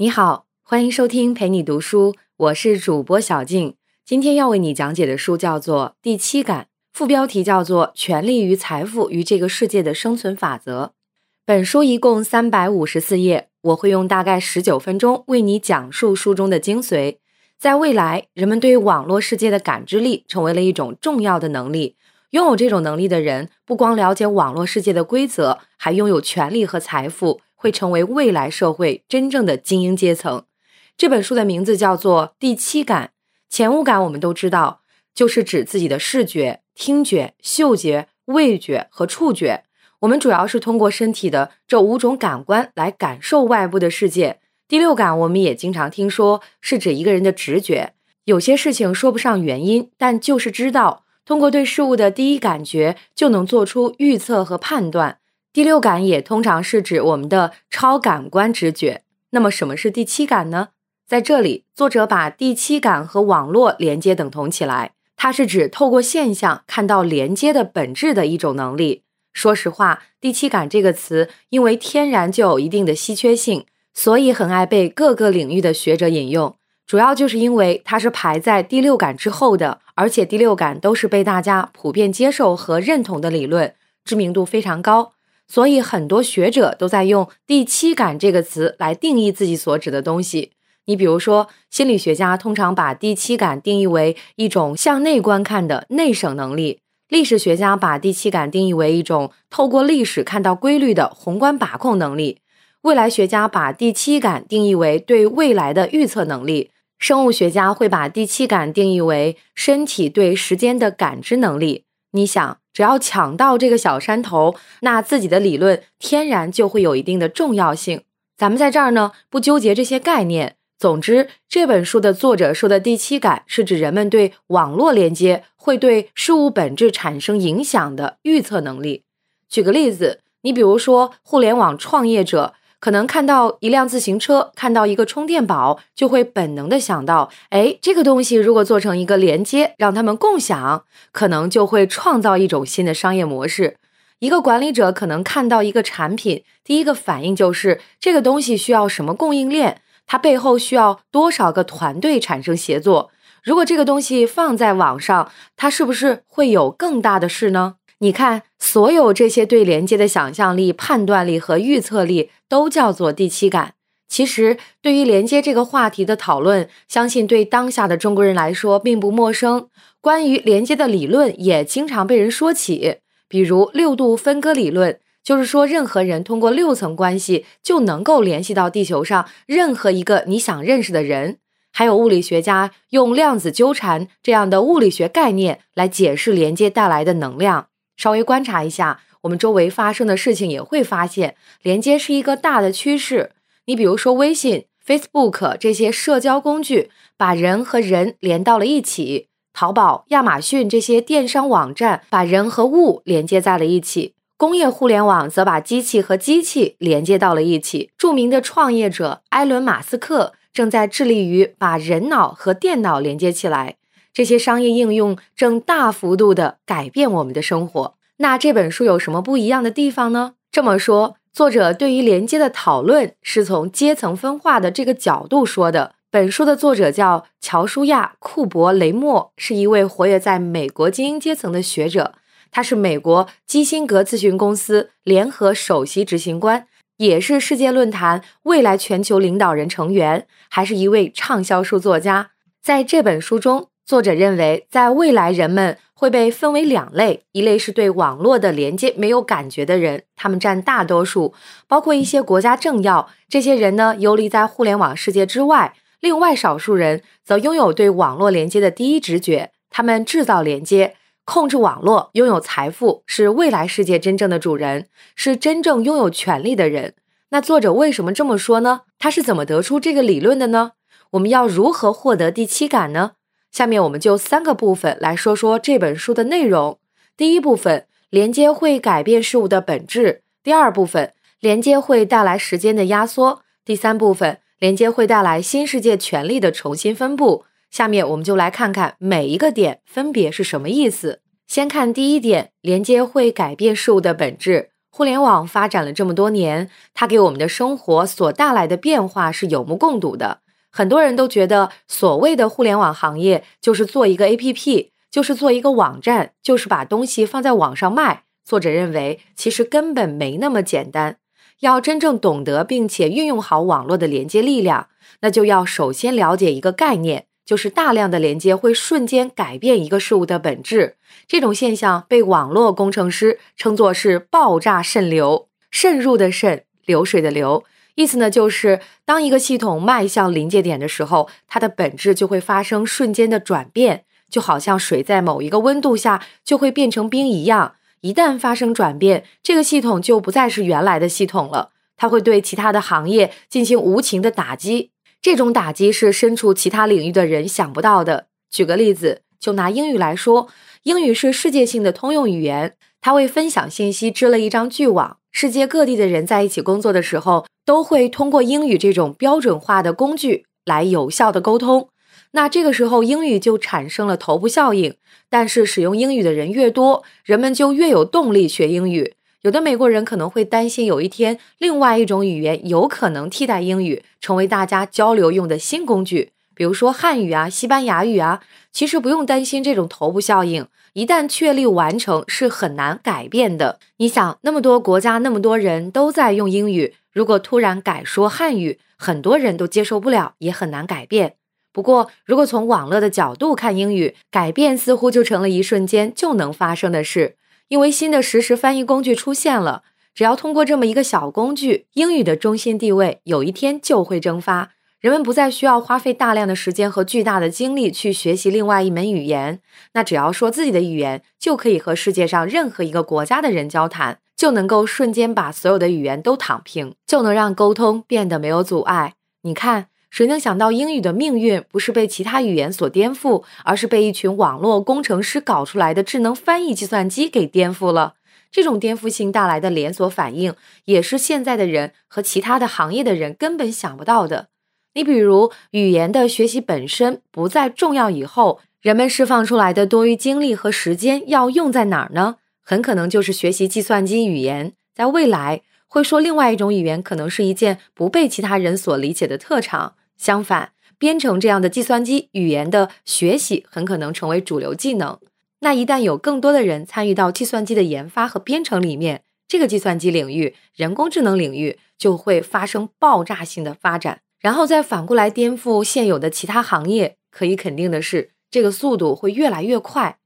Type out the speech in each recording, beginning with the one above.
你好，欢迎收听陪你读书，我是主播小静。今天要为你讲解的书叫做《第七感》，副标题叫做《权力与财富与这个世界的生存法则》。本书一共三百五十四页，我会用大概十九分钟为你讲述书中的精髓。在未来，人们对网络世界的感知力成为了一种重要的能力。拥有这种能力的人，不光了解网络世界的规则，还拥有权力和财富。会成为未来社会真正的精英阶层。这本书的名字叫做《第七感》。前五感我们都知道，就是指自己的视觉、听觉、嗅觉、味觉和触觉。我们主要是通过身体的这五种感官来感受外部的世界。第六感我们也经常听说，是指一个人的直觉。有些事情说不上原因，但就是知道，通过对事物的第一感觉，就能做出预测和判断。第六感也通常是指我们的超感官直觉。那么，什么是第七感呢？在这里，作者把第七感和网络连接等同起来，它是指透过现象看到连接的本质的一种能力。说实话，第七感这个词因为天然就有一定的稀缺性，所以很爱被各个领域的学者引用。主要就是因为它是排在第六感之后的，而且第六感都是被大家普遍接受和认同的理论，知名度非常高。所以，很多学者都在用“第七感”这个词来定义自己所指的东西。你比如说，心理学家通常把第七感定义为一种向内观看的内省能力；历史学家把第七感定义为一种透过历史看到规律的宏观把控能力；未来学家把第七感定义为对未来的预测能力；生物学家会把第七感定义为身体对时间的感知能力。你想？只要抢到这个小山头，那自己的理论天然就会有一定的重要性。咱们在这儿呢，不纠结这些概念。总之，这本书的作者说的第七感，是指人们对网络连接会对事物本质产生影响的预测能力。举个例子，你比如说互联网创业者。可能看到一辆自行车，看到一个充电宝，就会本能的想到，哎，这个东西如果做成一个连接，让他们共享，可能就会创造一种新的商业模式。一个管理者可能看到一个产品，第一个反应就是这个东西需要什么供应链，它背后需要多少个团队产生协作。如果这个东西放在网上，它是不是会有更大的事呢？你看，所有这些对连接的想象力、判断力和预测力，都叫做第七感。其实，对于连接这个话题的讨论，相信对当下的中国人来说并不陌生。关于连接的理论也经常被人说起，比如六度分割理论，就是说任何人通过六层关系就能够联系到地球上任何一个你想认识的人。还有物理学家用量子纠缠这样的物理学概念来解释连接带来的能量。稍微观察一下我们周围发生的事情，也会发现连接是一个大的趋势。你比如说微信、Facebook 这些社交工具，把人和人连到了一起；淘宝、亚马逊这些电商网站，把人和物连接在了一起；工业互联网则把机器和机器连接到了一起。著名的创业者埃伦·马斯克正在致力于把人脑和电脑连接起来。这些商业应用正大幅度的改变我们的生活。那这本书有什么不一样的地方呢？这么说，作者对于连接的讨论是从阶层分化的这个角度说的。本书的作者叫乔舒亚·库伯雷默，是一位活跃在美国精英阶层的学者。他是美国基辛格咨询公司联合首席执行官，也是世界论坛未来全球领导人成员，还是一位畅销书作家。在这本书中。作者认为，在未来，人们会被分为两类：一类是对网络的连接没有感觉的人，他们占大多数，包括一些国家政要。这些人呢，游离在互联网世界之外；另外少数人则拥有对网络连接的第一直觉，他们制造连接，控制网络，拥有财富，是未来世界真正的主人，是真正拥有权力的人。那作者为什么这么说呢？他是怎么得出这个理论的呢？我们要如何获得第七感呢？下面我们就三个部分来说说这本书的内容。第一部分，连接会改变事物的本质；第二部分，连接会带来时间的压缩；第三部分，连接会带来新世界权力的重新分布。下面我们就来看看每一个点分别是什么意思。先看第一点，连接会改变事物的本质。互联网发展了这么多年，它给我们的生活所带来的变化是有目共睹的。很多人都觉得，所谓的互联网行业就是做一个 APP，就是做一个网站，就是把东西放在网上卖。作者认为，其实根本没那么简单。要真正懂得并且运用好网络的连接力量，那就要首先了解一个概念。就是大量的连接会瞬间改变一个事物的本质，这种现象被网络工程师称作是爆炸渗流，渗入的渗，流水的流，意思呢就是当一个系统迈向临界点的时候，它的本质就会发生瞬间的转变，就好像水在某一个温度下就会变成冰一样，一旦发生转变，这个系统就不再是原来的系统了，它会对其他的行业进行无情的打击。这种打击是身处其他领域的人想不到的。举个例子，就拿英语来说，英语是世界性的通用语言，它为分享信息织了一张巨网。世界各地的人在一起工作的时候，都会通过英语这种标准化的工具来有效的沟通。那这个时候，英语就产生了头部效应。但是，使用英语的人越多，人们就越有动力学英语。有的美国人可能会担心，有一天另外一种语言有可能替代英语，成为大家交流用的新工具，比如说汉语啊、西班牙语啊。其实不用担心这种头部效应，一旦确立完成，是很难改变的。你想，那么多国家、那么多人都在用英语，如果突然改说汉语，很多人都接受不了，也很难改变。不过，如果从网络的角度看英语，改变似乎就成了一瞬间就能发生的事。因为新的实时翻译工具出现了，只要通过这么一个小工具，英语的中心地位有一天就会蒸发。人们不再需要花费大量的时间和巨大的精力去学习另外一门语言，那只要说自己的语言，就可以和世界上任何一个国家的人交谈，就能够瞬间把所有的语言都躺平，就能让沟通变得没有阻碍。你看。谁能想到英语的命运不是被其他语言所颠覆，而是被一群网络工程师搞出来的智能翻译计算机给颠覆了？这种颠覆性带来的连锁反应，也是现在的人和其他的行业的人根本想不到的。你比如，语言的学习本身不再重要以后，人们释放出来的多余精力和时间要用在哪儿呢？很可能就是学习计算机语言。在未来，会说另外一种语言，可能是一件不被其他人所理解的特长。相反，编程这样的计算机语言的学习很可能成为主流技能。那一旦有更多的人参与到计算机的研发和编程里面，这个计算机领域、人工智能领域就会发生爆炸性的发展，然后再反过来颠覆现有的其他行业。可以肯定的是，这个速度会越来越快。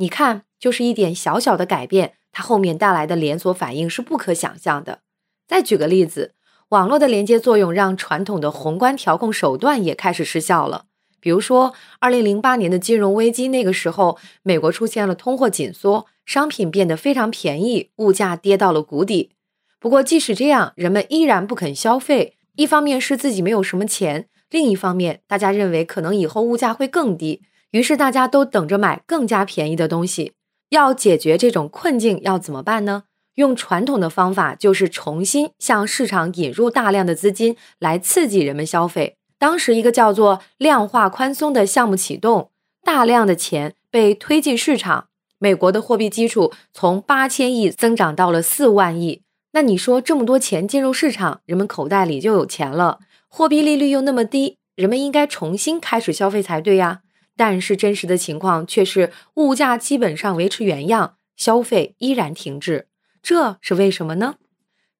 你看，就是一点小小的改变，它后面带来的连锁反应是不可想象的。再举个例子。网络的连接作用让传统的宏观调控手段也开始失效了。比如说，二零零八年的金融危机，那个时候美国出现了通货紧缩，商品变得非常便宜，物价跌到了谷底。不过，即使这样，人们依然不肯消费。一方面是自己没有什么钱，另一方面大家认为可能以后物价会更低，于是大家都等着买更加便宜的东西。要解决这种困境，要怎么办呢？用传统的方法，就是重新向市场引入大量的资金来刺激人们消费。当时一个叫做量化宽松的项目启动，大量的钱被推进市场，美国的货币基础从八千亿增长到了四万亿。那你说这么多钱进入市场，人们口袋里就有钱了，货币利率又那么低，人们应该重新开始消费才对呀。但是真实的情况却是物价基本上维持原样，消费依然停滞。这是为什么呢？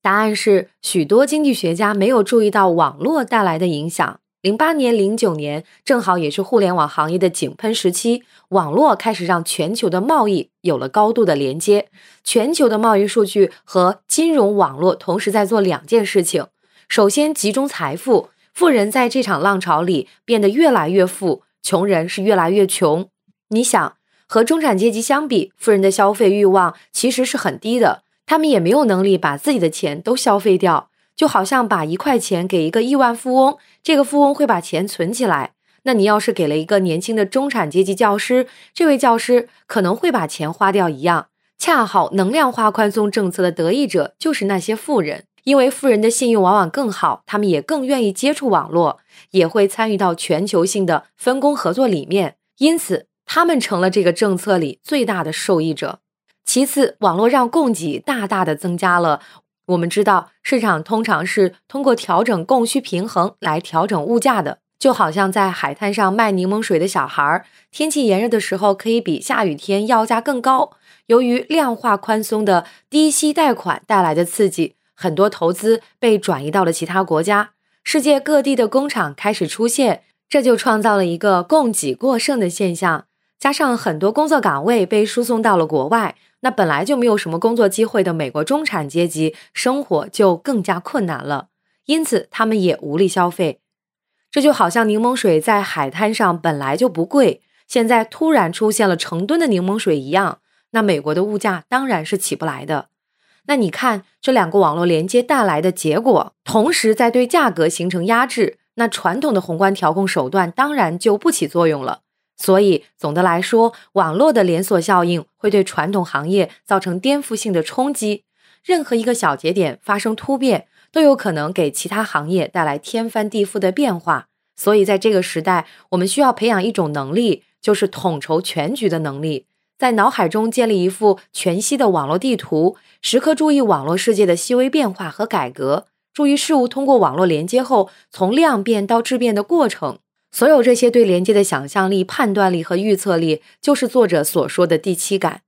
答案是许多经济学家没有注意到网络带来的影响。零八年、零九年正好也是互联网行业的井喷时期，网络开始让全球的贸易有了高度的连接。全球的贸易数据和金融网络同时在做两件事情：首先集中财富，富人在这场浪潮里变得越来越富，穷人是越来越穷。你想，和中产阶级相比，富人的消费欲望其实是很低的。他们也没有能力把自己的钱都消费掉，就好像把一块钱给一个亿万富翁，这个富翁会把钱存起来。那你要是给了一个年轻的中产阶级教师，这位教师可能会把钱花掉一样。恰好能量化宽松政策的得益者就是那些富人，因为富人的信用往往更好，他们也更愿意接触网络，也会参与到全球性的分工合作里面，因此他们成了这个政策里最大的受益者。其次，网络让供给大大的增加了。我们知道，市场通常是通过调整供需平衡来调整物价的。就好像在海滩上卖柠檬水的小孩，天气炎热的时候可以比下雨天要价更高。由于量化宽松的低息贷款带来的刺激，很多投资被转移到了其他国家，世界各地的工厂开始出现，这就创造了一个供给过剩的现象。加上很多工作岗位被输送到了国外，那本来就没有什么工作机会的美国中产阶级生活就更加困难了，因此他们也无力消费。这就好像柠檬水在海滩上本来就不贵，现在突然出现了成吨的柠檬水一样，那美国的物价当然是起不来的。那你看这两个网络连接带来的结果，同时在对价格形成压制，那传统的宏观调控手段当然就不起作用了。所以总的来说，网络的连锁效应会对传统行业造成颠覆性的冲击，任何一个小节点发生突变。都有可能给其他行业带来天翻地覆的变化，所以在这个时代，我们需要培养一种能力，就是统筹全局的能力，在脑海中建立一幅全息的网络地图，时刻注意网络世界的细微变化和改革，注意事物通过网络连接后从量变到质变的过程。所有这些对连接的想象力、判断力和预测力，就是作者所说的第七感。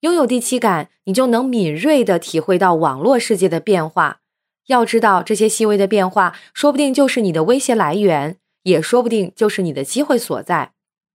拥有第七感，你就能敏锐地体会到网络世界的变化。要知道，这些细微的变化，说不定就是你的威胁来源，也说不定就是你的机会所在。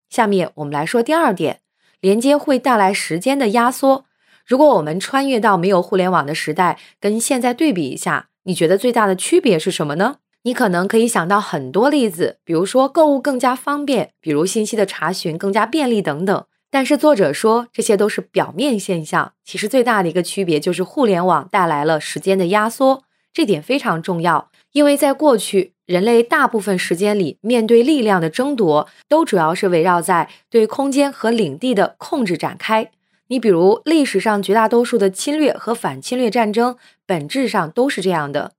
下面我们来说第二点，连接会带来时间的压缩。如果我们穿越到没有互联网的时代，跟现在对比一下，你觉得最大的区别是什么呢？你可能可以想到很多例子，比如说购物更加方便，比如信息的查询更加便利等等。但是作者说，这些都是表面现象，其实最大的一个区别就是互联网带来了时间的压缩。这点非常重要，因为在过去，人类大部分时间里面对力量的争夺，都主要是围绕在对空间和领地的控制展开。你比如，历史上绝大多数的侵略和反侵略战争，本质上都是这样的。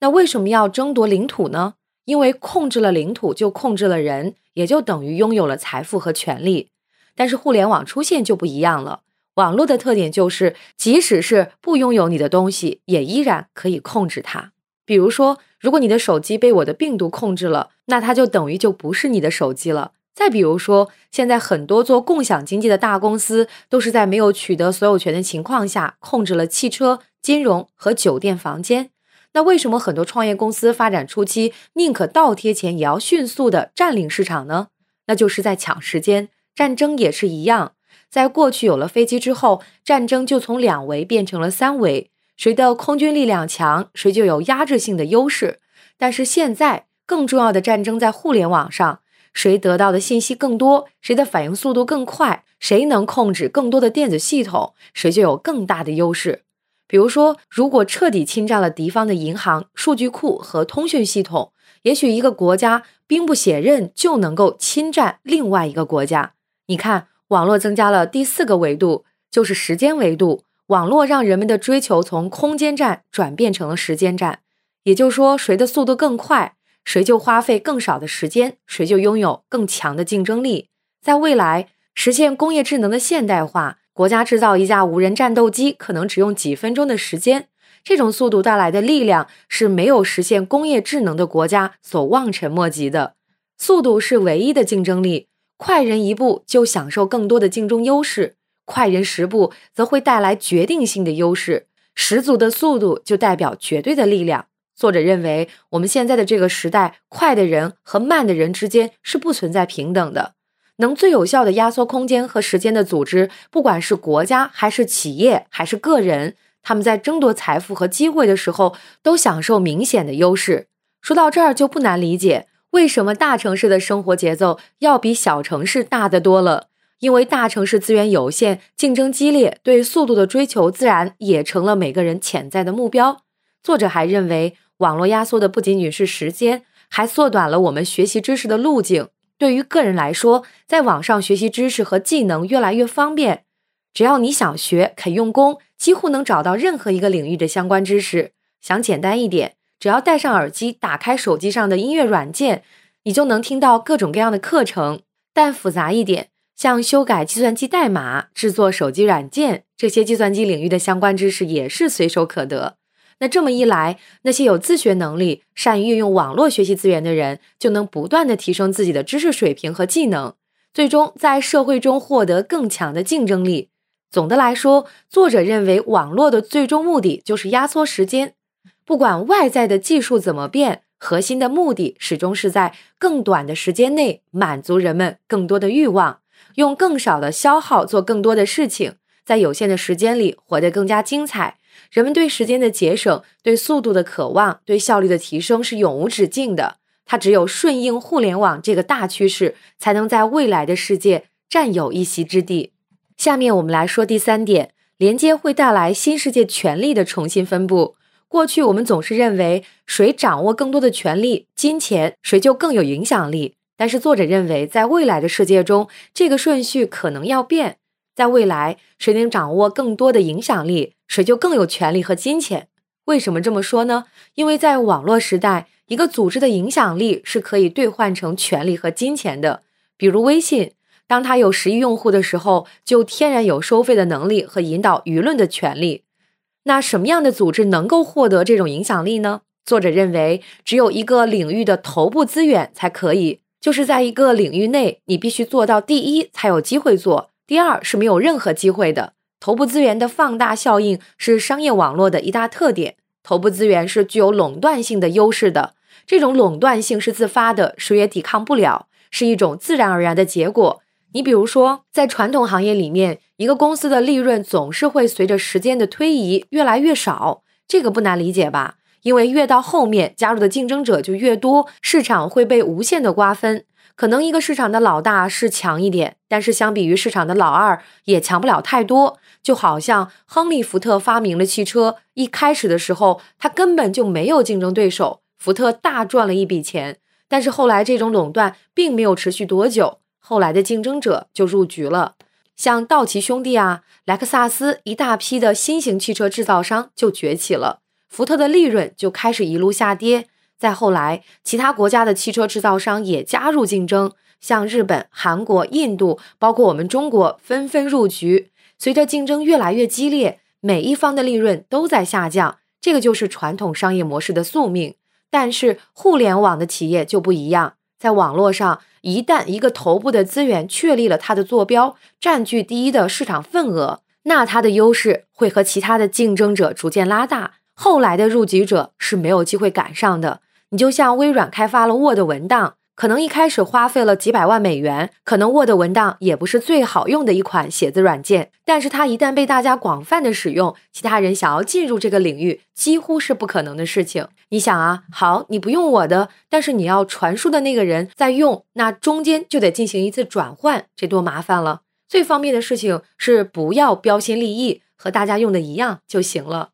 那为什么要争夺领土呢？因为控制了领土，就控制了人，也就等于拥有了财富和权利。但是互联网出现就不一样了。网络的特点就是，即使是不拥有你的东西，也依然可以控制它。比如说，如果你的手机被我的病毒控制了，那它就等于就不是你的手机了。再比如说，现在很多做共享经济的大公司，都是在没有取得所有权的情况下，控制了汽车、金融和酒店房间。那为什么很多创业公司发展初期宁可倒贴钱，也要迅速的占领市场呢？那就是在抢时间。战争也是一样。在过去有了飞机之后，战争就从两维变成了三维，谁的空军力量强，谁就有压制性的优势。但是现在更重要的战争在互联网上，谁得到的信息更多，谁的反应速度更快，谁能控制更多的电子系统，谁就有更大的优势。比如说，如果彻底侵占了敌方的银行、数据库和通讯系统，也许一个国家兵不血刃就能够侵占另外一个国家。你看。网络增加了第四个维度，就是时间维度。网络让人们的追求从空间站转变成了时间站，也就是说，谁的速度更快，谁就花费更少的时间，谁就拥有更强的竞争力。在未来，实现工业智能的现代化，国家制造一架无人战斗机可能只用几分钟的时间。这种速度带来的力量是没有实现工业智能的国家所望尘莫及的。速度是唯一的竞争力。快人一步就享受更多的竞争优势，快人十步则会带来决定性的优势。十足的速度就代表绝对的力量。作者认为，我们现在的这个时代，快的人和慢的人之间是不存在平等的。能最有效的压缩空间和时间的组织，不管是国家还是企业还是个人，他们在争夺财富和机会的时候，都享受明显的优势。说到这儿，就不难理解。为什么大城市的生活节奏要比小城市大得多了？因为大城市资源有限，竞争激烈，对速度的追求自然也成了每个人潜在的目标。作者还认为，网络压缩的不仅仅是时间，还缩短了我们学习知识的路径。对于个人来说，在网上学习知识和技能越来越方便，只要你想学、肯用功，几乎能找到任何一个领域的相关知识。想简单一点。只要戴上耳机，打开手机上的音乐软件，你就能听到各种各样的课程。但复杂一点，像修改计算机代码、制作手机软件这些计算机领域的相关知识也是随手可得。那这么一来，那些有自学能力、善于运用网络学习资源的人，就能不断的提升自己的知识水平和技能，最终在社会中获得更强的竞争力。总的来说，作者认为网络的最终目的就是压缩时间，不管外在的技术怎么变。核心的目的始终是在更短的时间内满足人们更多的欲望，用更少的消耗做更多的事情，在有限的时间里活得更加精彩。人们对时间的节省、对速度的渴望、对效率的提升是永无止境的。它只有顺应互联网这个大趋势，才能在未来的世界占有一席之地。下面我们来说第三点：连接会带来新世界权力的重新分布。过去我们总是认为，谁掌握更多的权力、金钱，谁就更有影响力。但是作者认为，在未来的世界中，这个顺序可能要变。在未来，谁能掌握更多的影响力，谁就更有权利和金钱。为什么这么说呢？因为在网络时代，一个组织的影响力是可以兑换成权力和金钱的。比如微信，当它有十亿用户的时候，就天然有收费的能力和引导舆论的权利。那什么样的组织能够获得这种影响力呢？作者认为，只有一个领域的头部资源才可以，就是在一个领域内，你必须做到第一才有机会做，第二是没有任何机会的。头部资源的放大效应是商业网络的一大特点。头部资源是具有垄断性的优势的，这种垄断性是自发的，谁也抵抗不了，是一种自然而然的结果。你比如说，在传统行业里面，一个公司的利润总是会随着时间的推移越来越少，这个不难理解吧？因为越到后面，加入的竞争者就越多，市场会被无限的瓜分。可能一个市场的老大是强一点，但是相比于市场的老二，也强不了太多。就好像亨利·福特发明了汽车，一开始的时候，他根本就没有竞争对手，福特大赚了一笔钱。但是后来这种垄断并没有持续多久。后来的竞争者就入局了，像道奇兄弟啊、莱克萨斯，一大批的新型汽车制造商就崛起了，福特的利润就开始一路下跌。再后来，其他国家的汽车制造商也加入竞争，像日本、韩国、印度，包括我们中国，纷纷入局。随着竞争越来越激烈，每一方的利润都在下降，这个就是传统商业模式的宿命。但是互联网的企业就不一样，在网络上。一旦一个头部的资源确立了它的坐标，占据第一的市场份额，那它的优势会和其他的竞争者逐渐拉大，后来的入局者是没有机会赶上的。你就像微软开发了 Word 文档。可能一开始花费了几百万美元，可能 Word 文档也不是最好用的一款写字软件，但是它一旦被大家广泛的使用，其他人想要进入这个领域几乎是不可能的事情。你想啊，好，你不用我的，但是你要传输的那个人在用，那中间就得进行一次转换，这多麻烦了。最方便的事情是不要标新立异，和大家用的一样就行了。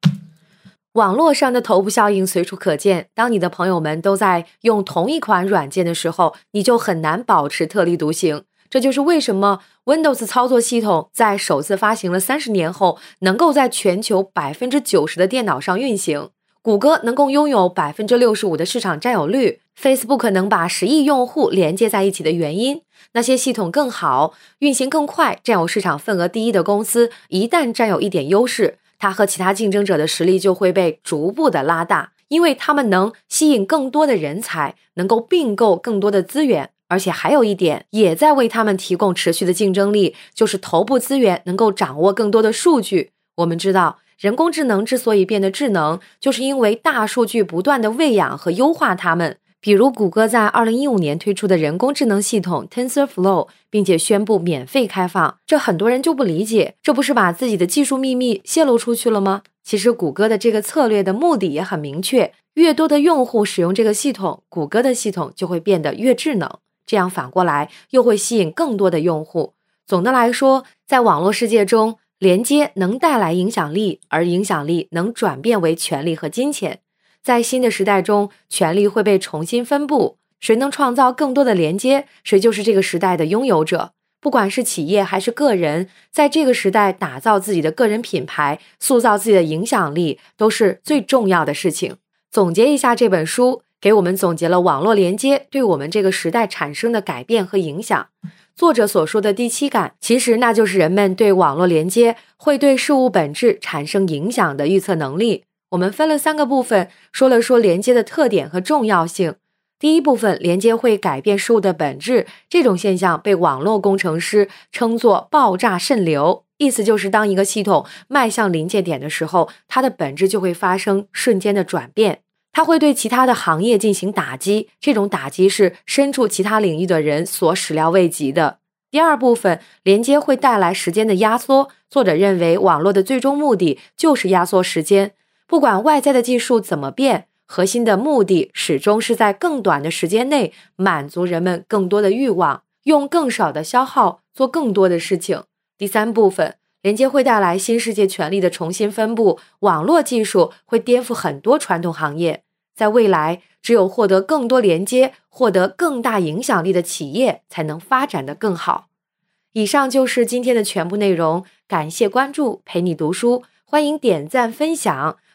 网络上的头部效应随处可见。当你的朋友们都在用同一款软件的时候，你就很难保持特立独行。这就是为什么 Windows 操作系统在首次发行了三十年后，能够在全球百分之九十的电脑上运行。谷歌能够拥有百分之六十五的市场占有率，Facebook 能把十亿用户连接在一起的原因。那些系统更好、运行更快、占有市场份额第一的公司，一旦占有一点优势。它和其他竞争者的实力就会被逐步的拉大，因为他们能吸引更多的人才，能够并购更多的资源，而且还有一点也在为他们提供持续的竞争力，就是头部资源能够掌握更多的数据。我们知道，人工智能之所以变得智能，就是因为大数据不断的喂养和优化它们。比如，谷歌在二零一五年推出的人工智能系统 TensorFlow，并且宣布免费开放，这很多人就不理解，这不是把自己的技术秘密泄露出去了吗？其实，谷歌的这个策略的目的也很明确：越多的用户使用这个系统，谷歌的系统就会变得越智能，这样反过来又会吸引更多的用户。总的来说，在网络世界中，连接能带来影响力，而影响力能转变为权力和金钱。在新的时代中，权力会被重新分布。谁能创造更多的连接，谁就是这个时代的拥有者。不管是企业还是个人，在这个时代打造自己的个人品牌、塑造自己的影响力，都是最重要的事情。总结一下这本书，给我们总结了网络连接对我们这个时代产生的改变和影响。作者所说的第七感，其实那就是人们对网络连接会对事物本质产生影响的预测能力。我们分了三个部分，说了说连接的特点和重要性。第一部分，连接会改变事物的本质，这种现象被网络工程师称作爆炸渗流，意思就是当一个系统迈向临界点的时候，它的本质就会发生瞬间的转变。它会对其他的行业进行打击，这种打击是身处其他领域的人所始料未及的。第二部分，连接会带来时间的压缩。作者认为，网络的最终目的就是压缩时间。不管外在的技术怎么变，核心的目的始终是在更短的时间内满足人们更多的欲望，用更少的消耗做更多的事情。第三部分。连接会带来新世界权力的重新分布，网络技术会颠覆很多传统行业。在未来，只有获得更多连接、获得更大影响力的企业，才能发展得更好。以上就是今天的全部内容，感谢关注，陪你读书，欢迎点赞分享，